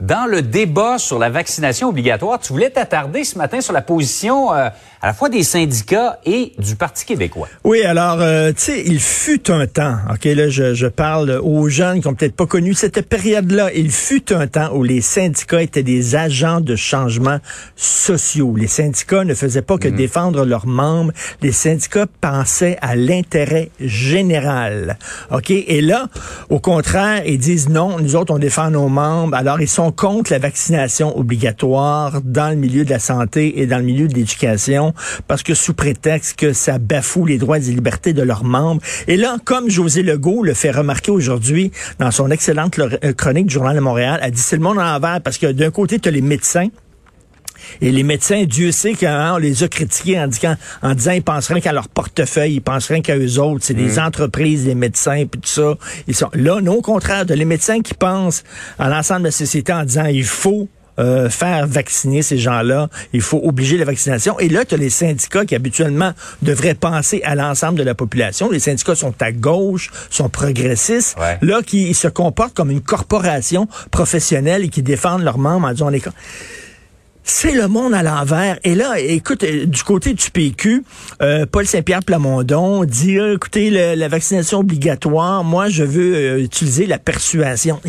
Dans le débat sur la vaccination obligatoire, tu voulais t'attarder ce matin sur la position euh, à la fois des syndicats et du Parti québécois. Oui, alors, euh, tu sais, il fut un temps, OK, là, je, je parle aux jeunes qui ont peut-être pas connu cette période-là, il fut un temps où les syndicats étaient des agents de changement sociaux. Les syndicats ne faisaient pas que Mhm. défendre leurs membres, les syndicats pensaient à l'intérêt général, OK? Et là, au contraire, ils disent non, nous autres, on défend nos membres, alors ils sont contre la vaccination obligatoire dans le milieu de la santé et dans le milieu de l'éducation parce que sous prétexte que ça bafoue les droits et libertés de leurs membres. Et là, comme José Legault le fait remarquer aujourd'hui dans son excellente euh, chronique du Journal de Montréal, a dit c'est le monde à l'envers parce que d'un côté, tu as les médecins et les médecins, Dieu sait qu'on les a critiqués en, disant, en disant ils penseraient qu'à leur portefeuille, ils penseraient qu'à eux autres. C'est des entreprises, des médecins, puis tout ça. Ils sont là, non, au contraire, de les médecins qui pensent à l'ensemble de la société en disant il faut euh, faire vacciner ces gens-là, il faut obliger la vaccination. Et là, tu as les syndicats qui habituellement devraient penser à l'ensemble de la population. Les syndicats sont à gauche, sont progressistes, Ouais. là, qui se comportent comme une corporation professionnelle et qui défendent leurs membres en disant on est... con- c'est le monde à l'envers. Et là, écoute, euh, du côté du PQ, euh, Paul Saint-Pierre Plamondon dit, euh, écoutez, le- la vaccination obligatoire, moi, je veux euh, utiliser la persuasion.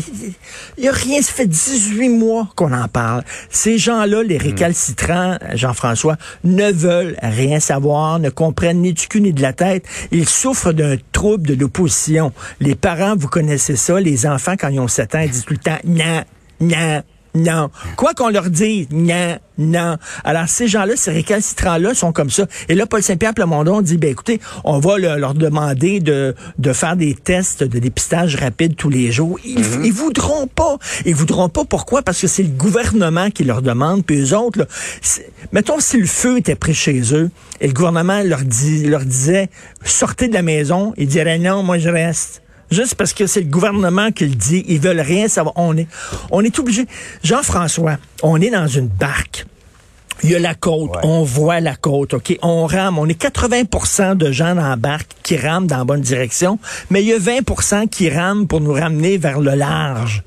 Il y a rien, ça fait 18 mois qu'on en parle. Ces gens-là, les récalcitrants, Jean-François, ne veulent rien savoir, ne comprennent ni du cul ni de la tête. Ils souffrent d'un trouble de l'opposition. Les parents, vous connaissez ça, les enfants, quand ils ont 7 ans, ils disent tout le temps, non, non, non. Quoi qu'on leur dise, non, non. Alors, ces gens-là, ces récalcitrants-là sont comme ça. Et là, Paul Saint-Pierre Plamondon dit, ben écoutez, on va le- leur demander de, de faire des tests de dépistage rapide tous les jours. Ils, ils voudront pas. Ils voudront pas. Pourquoi? Parce que c'est le gouvernement qui leur demande. Puis eux autres, là, mettons si le feu était pris chez eux et le gouvernement leur, dit, leur disait, sortez de la maison, ils diraient non, moi je reste. Juste parce que c'est le gouvernement qui le dit. Ils veulent rien savoir. On est, on est obligé. Jean-François, on est dans une barque. Il y a la côte, Ouais. on voit la côte, OK? On rame, on est 80% de gens dans la barque qui rament dans la bonne direction, mais il y a 20% qui rament pour nous ramener vers le large.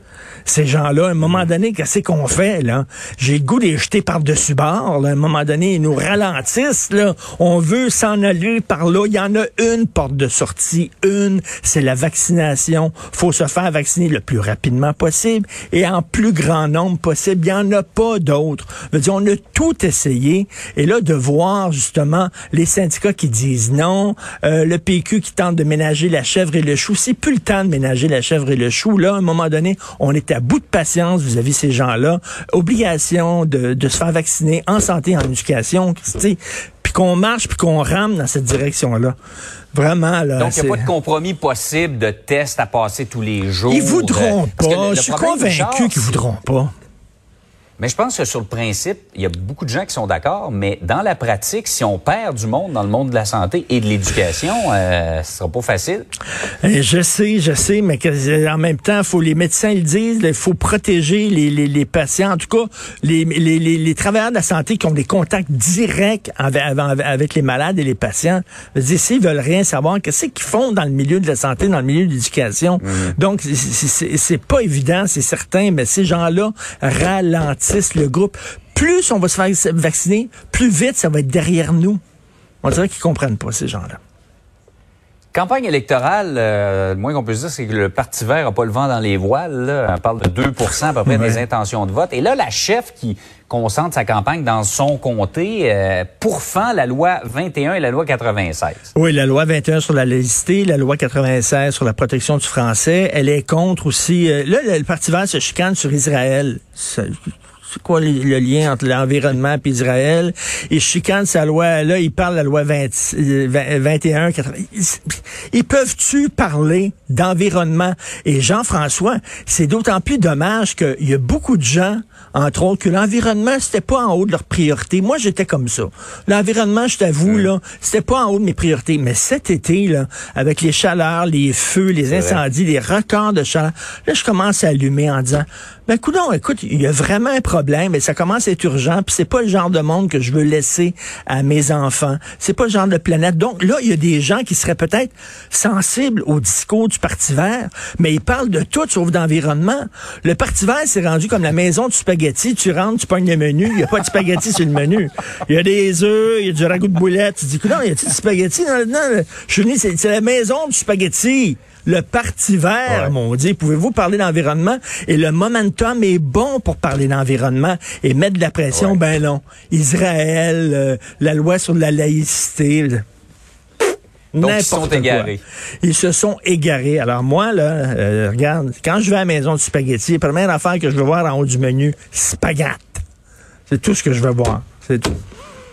Ces gens-là, à un moment donné, qu'est-ce qu'on fait, là? J'ai le goût de les jeter par-dessus bord, là. À un moment donné, ils nous ralentissent, là. On veut s'en aller par là. Il y en a une porte de sortie, une, c'est la vaccination. Faut se faire vacciner le plus rapidement possible et en plus grand nombre possible. Il n'y en a pas d'autres. On a tout essayé. Et là, de voir, justement, les syndicats qui disent non, euh, le PQ qui tente de ménager la chèvre et le chou. C'est plus le temps de ménager la chèvre et le chou. Là, à un moment donné, on est à bout de patience vis-à-vis de ces gens-là. Obligation de, de se faire vacciner en santé, en éducation, puis qu'on marche, puis qu'on rame dans cette direction-là. Vraiment, là. Donc, il n'y a pas de compromis possible de tests à passer tous les jours. Ils voudront Euh, que pas. le- le Je suis convaincu qu'ils voudront pas. Mais je pense que sur le principe, il y a beaucoup de gens qui sont d'accord, mais dans la pratique, si on perd du monde dans le monde de la santé et de l'éducation, euh, ce sera pas facile. Euh, Je sais, je sais, mais euh, en même temps, faut les médecins le disent, il faut protéger les, les, les patients, en tout cas les, les, les, les travailleurs de la santé qui ont des contacts directs avec, avec, les malades et les patients. S'ils veulent rien savoir, qu'est-ce qu'ils font dans le milieu de la santé, dans le milieu de l'éducation? Donc, c'est- c'est c'est pas évident, c'est certain, mais ces gens-là ralentissent le groupe. Plus on va se faire vacciner, plus vite ça va être derrière nous. On dirait qu'ils comprennent pas, ces gens-là. Campagne électorale, euh, le moins qu'on puisse dire, c'est que le Parti vert n'a pas le vent dans les voiles. Là. On parle de 2% à peu près des intentions de vote. Et là, la chef qui concentre sa campagne dans son comté euh, pourfend la loi 21 et la loi 96. Oui, la loi 21 sur la laïcité, la loi 96 sur la protection du français. Elle est contre aussi... Euh, là, le Parti vert se chicane sur Israël. C'est quoi le, lien entre l'environnement et Israël? Il chicane sa loi, là, il parle de la loi 20, 21, 80. Ils, ils peuvent-tu parler d'environnement? Et Jean-François, c'est d'autant plus dommage qu'il y a beaucoup de gens, entre autres, que l'environnement, c'était pas en haut de leur priorité. Moi, j'étais comme ça. L'environnement, je t'avoue, là, c'était pas en haut de mes priorités. Mais cet été, là, avec les chaleurs, les feux, les incendies, les records de chaleur, là, je commence à allumer en disant, ben, coudon, écoute, il y a vraiment un problème et ça commence à être urgent, puis c'est pas le genre de monde que je veux laisser à mes enfants. C'est pas le genre de planète. Donc là, il y a des gens qui seraient peut-être sensibles au discours du Parti vert, mais ils parlent de tout sauf d'environnement. Le Parti vert s'est rendu comme la maison du spaghetti. Tu rentres, tu pognes le menu, il y a pas de spaghetti sur le menu. Il y a des œufs, il y a du ragoût de boulettes. Tu dis, coudon, y a-t-il du spaghetti? Non, non, je suis c'est la maison du spaghetti le Parti vert, ouais. mon Dieu, pouvez-vous parler d'environnement? Et le momentum est bon pour parler d'environnement et mettre de la pression, ouais. ben non. Israël, euh, la loi sur la laïcité. Donc, ils sont égarés. Ils se sont égarés. Alors moi, là, euh, regarde, quand je vais à la maison du spaghetti, la première affaire que je veux voir en haut du menu, spaghetti. C'est tout ce que je veux voir. C'est tout.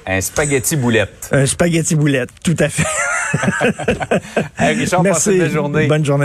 Un spaghetti boulette. Un spaghetti boulette, tout à fait. hey, Richard, Merci. Bonne journée. Bonne journée.